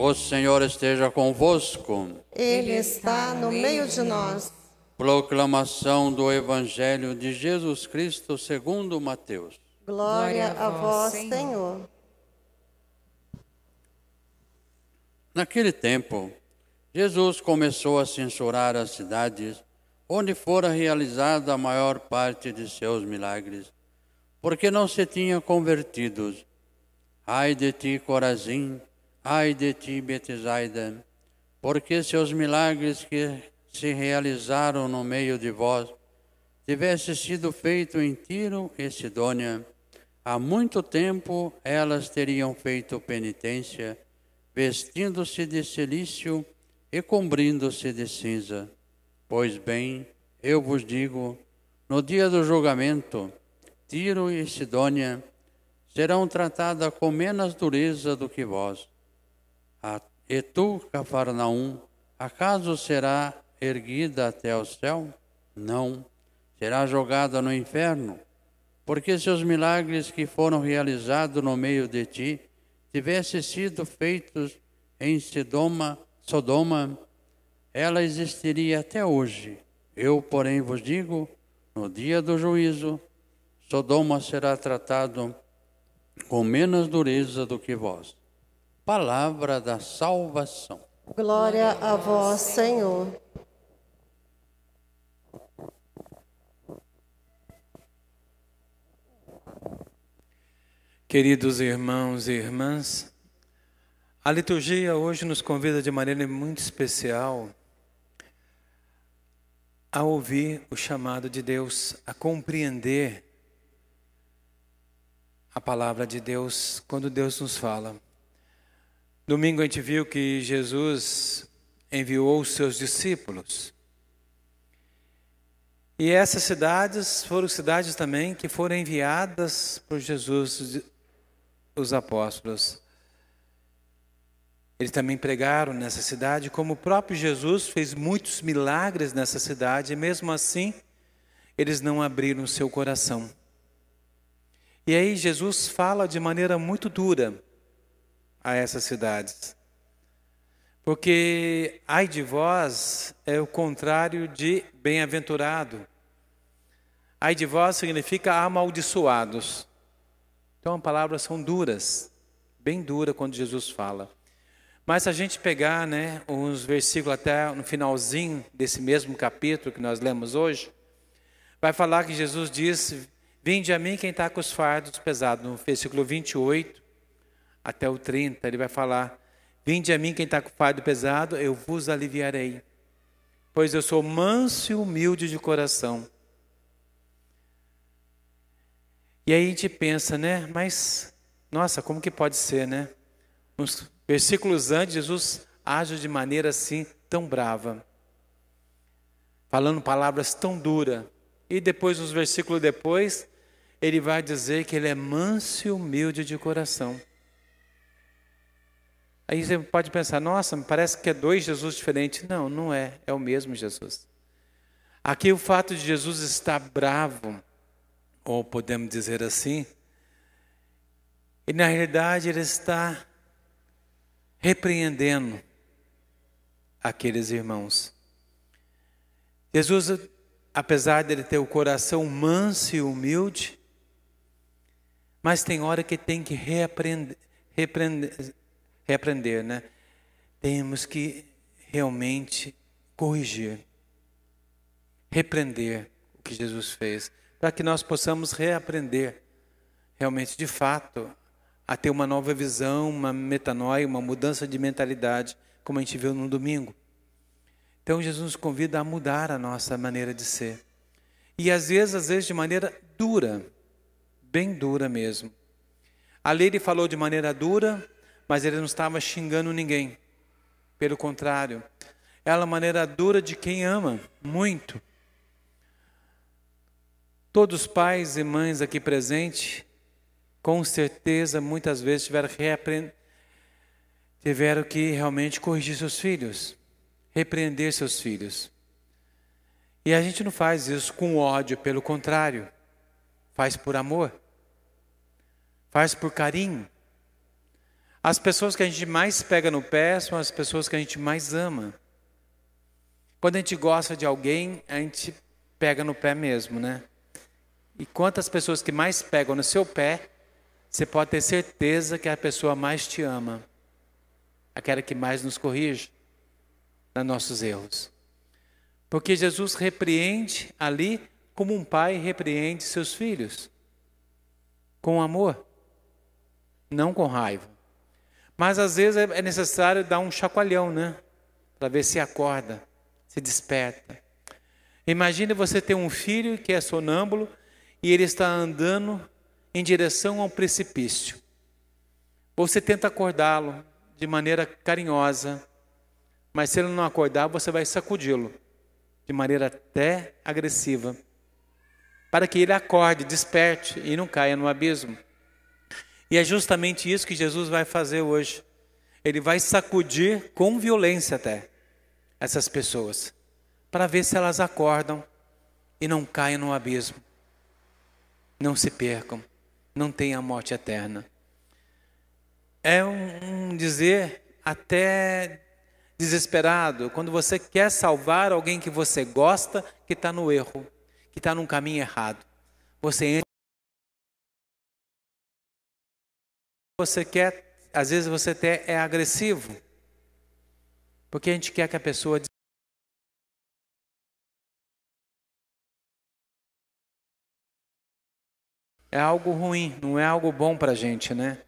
O Senhor esteja convosco. Ele está no meio de nós. Proclamação do Evangelho de Jesus Cristo segundo Mateus. Glória a vós, Senhor. Naquele tempo, Jesus começou a censurar as cidades onde fora realizada a maior parte de seus milagres, porque não se tinha convertidos. Ai de ti, Corazim, ai de ti, Betsaida, porque seus milagres que se realizaram no meio de vós tivesse sido feito em Tiro e Sidônia, há muito tempo elas teriam feito penitência, vestindo-se de silício e cobrindo-se de cinza. Pois bem, eu vos digo, no dia do julgamento, Tiro e Sidônia serão tratadas com menos dureza do que vós. E tu, Cafarnaum, acaso será erguida até o céu? Não, será jogada no inferno, porque seus milagres que foram realizados no meio de ti tivessem sido feitos em Sodoma, Sodoma, ela existiria até hoje. Eu, porém, vos digo, no dia do juízo, Sodoma será tratado com menos dureza do que vós. Palavra da salvação. Glória a vós, Senhor. Queridos irmãos e irmãs, a liturgia hoje nos convida de maneira muito especial a ouvir o chamado de Deus, a compreender a palavra de Deus quando Deus nos fala. Domingo a gente viu que Jesus enviou os seus discípulos. E essas cidades foram cidades também que foram enviadas por Jesus, os apóstolos. Eles também pregaram nessa cidade, como o próprio Jesus fez muitos milagres nessa cidade, e mesmo assim, eles não abriram seu coração. E aí Jesus fala de maneira muito dura a essas cidades. Porque ai de vós é o contrário de bem-aventurado. Ai de vós significa amaldiçoados. Então, as palavras são duras, bem dura quando Jesus fala. Mas se a gente pegar né, uns versículos até no finalzinho desse mesmo capítulo que nós lemos hoje, vai falar que Jesus diz: Vinde a mim quem está com os fardos pesados. No versículo 28 até o 30, ele vai falar: Vinde a mim quem está com fardo pesado, eu vos aliviarei. Pois eu sou manso e humilde de coração. E aí a gente pensa, né? Mas, nossa, como que pode ser, né? Uns versículos antes, Jesus age de maneira assim tão brava, falando palavras tão duras. E depois, uns versículos depois, ele vai dizer que ele é manso e humilde de coração. Aí você pode pensar, nossa, parece que é dois Jesus diferentes. Não, não é, é o mesmo Jesus. Aqui o fato de Jesus estar bravo, ou podemos dizer assim, e na realidade ele está repreendendo aqueles irmãos. Jesus, apesar de ele ter o coração manso e humilde, mas tem hora que tem que reaprender, repreender, reaprender, né? Temos que realmente corrigir, repreender o que Jesus fez, para que nós possamos reaprender realmente, de fato, a ter uma nova visão, uma metanoia, uma mudança de mentalidade, como a gente viu no domingo. Então Jesus nos convida a mudar a nossa maneira de ser. E às vezes, às vezes de maneira dura, bem dura mesmo. Ali ele falou de maneira dura, mas ele não estava xingando ninguém. Pelo contrário, ela é a maneira dura de quem ama muito. Todos os pais e mães aqui presentes com certeza muitas vezes tiveram que tiveram que realmente corrigir seus filhos, repreender seus filhos. E a gente não faz isso com ódio, pelo contrário, faz por amor, faz por carinho. As pessoas que a gente mais pega no pé são as pessoas que a gente mais ama. Quando a gente gosta de alguém, a gente pega no pé mesmo, né? E quantas pessoas que mais pegam no seu pé, você pode ter certeza que é a pessoa mais te ama, aquela que mais nos corrige nos nossos erros. Porque Jesus repreende ali como um pai repreende seus filhos, com amor, não com raiva. Mas às vezes é necessário dar um chacoalhão, né? Para ver se acorda, se desperta. Imagine você ter um filho que é sonâmbulo e ele está andando em direção a um precipício. Você tenta acordá-lo de maneira carinhosa, mas se ele não acordar, você vai sacudi-lo de maneira até agressiva, para que ele acorde, desperte e não caia no abismo. E é justamente isso que Jesus vai fazer hoje. Ele vai sacudir com violência até essas pessoas para ver se elas acordam e não caem no abismo. Não se percam, não tenham a morte eterna. É um, dizer até desesperado quando você quer salvar alguém que você gosta que está no erro, que está num caminho errado. Você entra. Você quer, às vezes você até é agressivo, porque a gente quer que a pessoa é algo ruim, não é algo bom para a gente, né?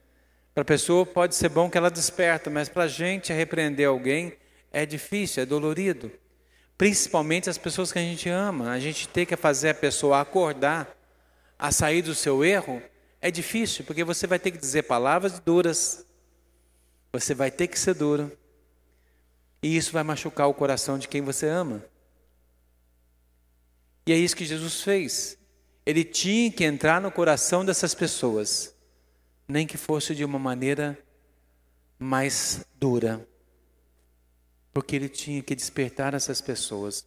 Para a pessoa pode ser bom que ela desperta, mas para a gente repreender alguém é difícil, é dolorido. Principalmente as pessoas que a gente ama. A gente ter que fazer a pessoa acordar, a sair do seu erro, é difícil, porque você vai ter que dizer palavras duras. Você vai ter que ser duro. E isso vai machucar o coração de quem você ama. E é isso que Jesus fez ele tinha que entrar no coração dessas pessoas, nem que fosse de uma maneira mais dura, porque ele tinha que despertar essas pessoas.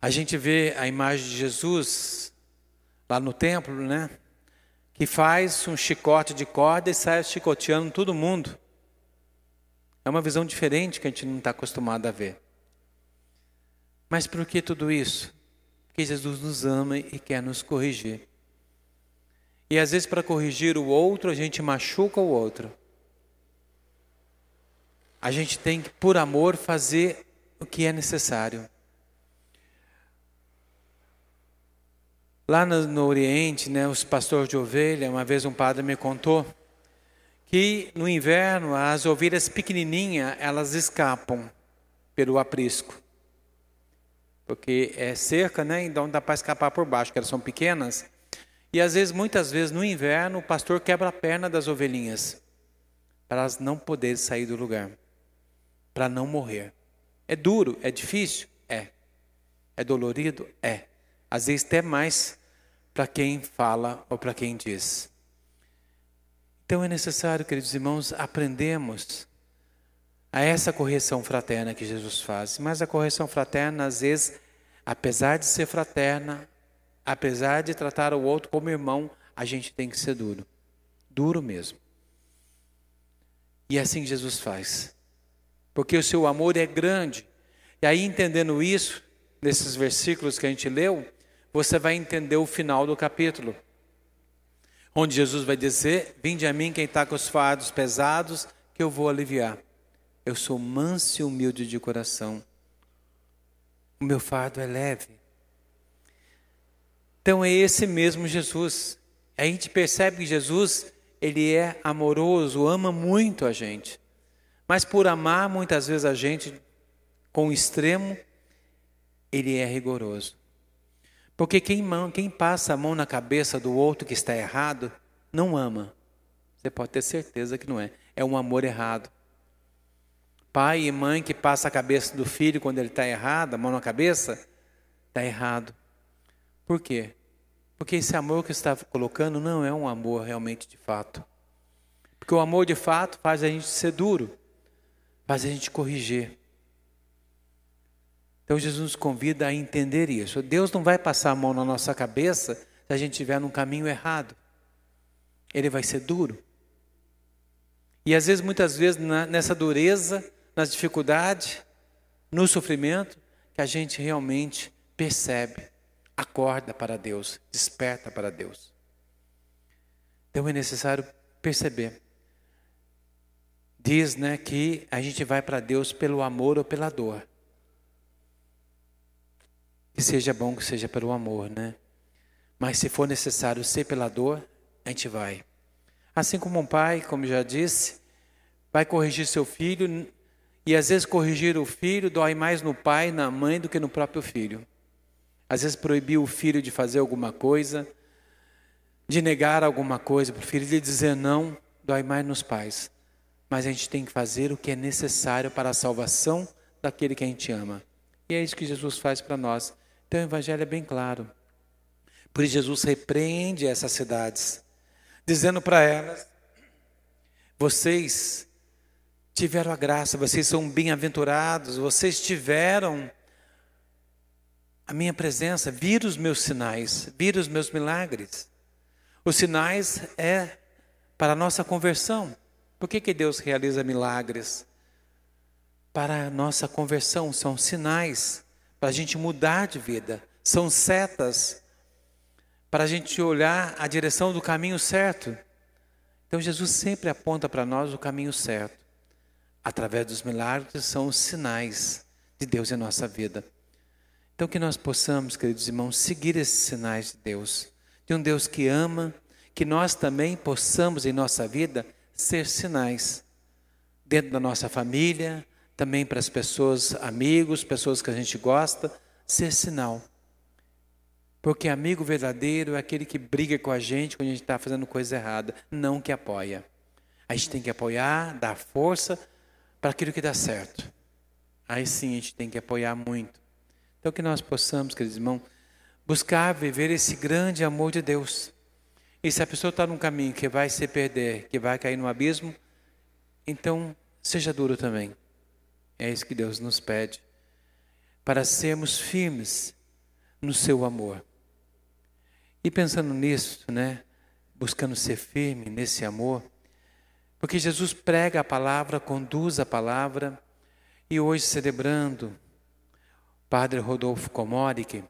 A gente vê a imagem de Jesus lá no templo, né? Que faz um chicote de corda e sai chicoteando todo mundo. É uma visão diferente que a gente não está acostumado a ver. Mas por que tudo isso? que Jesus nos ama e quer nos corrigir. E às vezes, para corrigir o outro, a gente machuca o outro. A gente tem que, por amor, fazer o que é necessário. Lá no, no Oriente, né, os pastores de ovelha, uma vez um padre me contou que no inverno as ovelhas pequenininhas elas escapam pelo aprisco porque é cerca, né? Então dá para escapar por baixo, que elas são pequenas. E às vezes, muitas vezes no inverno, o pastor quebra a perna das ovelhinhas para elas não poderem sair do lugar, para não morrer. É duro, é difícil, é. É dolorido, é. Às vezes até mais para quem fala ou para quem diz. Então é necessário, queridos irmãos, aprendemos a essa correção fraterna que Jesus faz. Mas a correção fraterna, às vezes, apesar de ser fraterna, apesar de tratar o outro como irmão, a gente tem que ser duro. Duro mesmo. E é assim Jesus faz. Porque o seu amor é grande. E aí, entendendo isso, nesses versículos que a gente leu, você vai entender o final do capítulo. Onde Jesus vai dizer: Vinde a mim quem está com os fardos pesados, que eu vou aliviar. Eu sou manso e humilde de coração. O meu fardo é leve. Então é esse mesmo Jesus. A gente percebe que Jesus, ele é amoroso, ama muito a gente. Mas por amar muitas vezes a gente com extremo, ele é rigoroso. Porque quem, quem passa a mão na cabeça do outro que está errado, não ama. Você pode ter certeza que não é. É um amor errado. Pai e mãe que passa a cabeça do filho quando ele está errado, a mão na cabeça, está errado. Por quê? Porque esse amor que está colocando não é um amor realmente de fato. Porque o amor de fato faz a gente ser duro, faz a gente corrigir. Então Jesus nos convida a entender isso. Deus não vai passar a mão na nossa cabeça se a gente estiver num caminho errado. Ele vai ser duro. E às vezes, muitas vezes, na, nessa dureza, nas dificuldades, no sofrimento, que a gente realmente percebe, acorda para Deus, desperta para Deus. Então é necessário perceber. Diz, né, que a gente vai para Deus pelo amor ou pela dor. Que seja bom que seja pelo amor, né? Mas se for necessário ser pela dor, a gente vai. Assim como um pai, como já disse, vai corrigir seu filho, e às vezes corrigir o filho dói mais no pai, na mãe, do que no próprio filho. Às vezes proibir o filho de fazer alguma coisa, de negar alguma coisa para o filho, de dizer não, dói mais nos pais. Mas a gente tem que fazer o que é necessário para a salvação daquele que a gente ama. E é isso que Jesus faz para nós. Então o Evangelho é bem claro. Por isso Jesus repreende essas cidades, dizendo para elas: vocês tiveram a graça, vocês são bem-aventurados, vocês tiveram a minha presença, viram os meus sinais, viram os meus milagres. Os sinais é para a nossa conversão. Por que, que Deus realiza milagres? Para a nossa conversão, são sinais para a gente mudar de vida, são setas para a gente olhar a direção do caminho certo. Então Jesus sempre aponta para nós o caminho certo. Através dos milagres são os sinais de Deus em nossa vida. Então que nós possamos, queridos irmãos, seguir esses sinais de Deus, de um Deus que ama, que nós também possamos em nossa vida ser sinais dentro da nossa família, também para as pessoas, amigos, pessoas que a gente gosta, ser sinal. Porque amigo verdadeiro é aquele que briga com a gente quando a gente está fazendo coisa errada, não que apoia. A gente tem que apoiar, dar força para aquilo que dá certo. Aí sim a gente tem que apoiar muito. Então que nós possamos, queridos irmãos, buscar viver esse grande amor de Deus. E se a pessoa está num caminho que vai se perder, que vai cair no abismo, então seja duro também. É isso que Deus nos pede. Para sermos firmes no seu amor. E pensando nisso, né, buscando ser firme nesse amor, porque Jesus prega a palavra, conduz a palavra, e hoje celebrando Padre Rodolfo Komoric,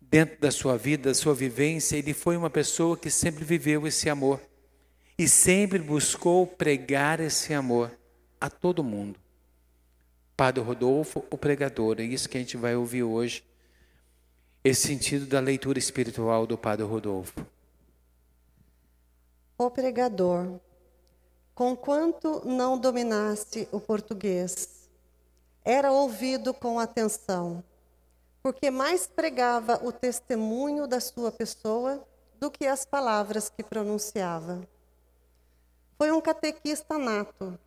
dentro da sua vida, da sua vivência, ele foi uma pessoa que sempre viveu esse amor e sempre buscou pregar esse amor a todo mundo. Padre Rodolfo, o pregador, é isso que a gente vai ouvir hoje esse sentido da leitura espiritual do Padre Rodolfo. O pregador, conquanto não dominasse o português, era ouvido com atenção, porque mais pregava o testemunho da sua pessoa do que as palavras que pronunciava. Foi um catequista nato,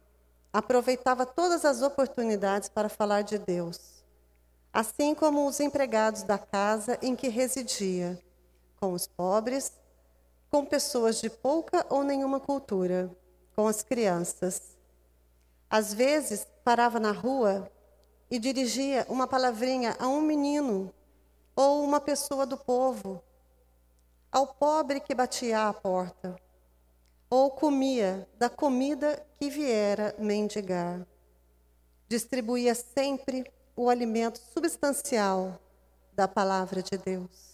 aproveitava todas as oportunidades para falar de Deus assim como os empregados da casa em que residia, com os pobres, com pessoas de pouca ou nenhuma cultura, com as crianças. Às vezes, parava na rua e dirigia uma palavrinha a um menino ou uma pessoa do povo, ao pobre que batia à porta, ou comia da comida que viera mendigar. Distribuía sempre o alimento substancial da palavra de Deus.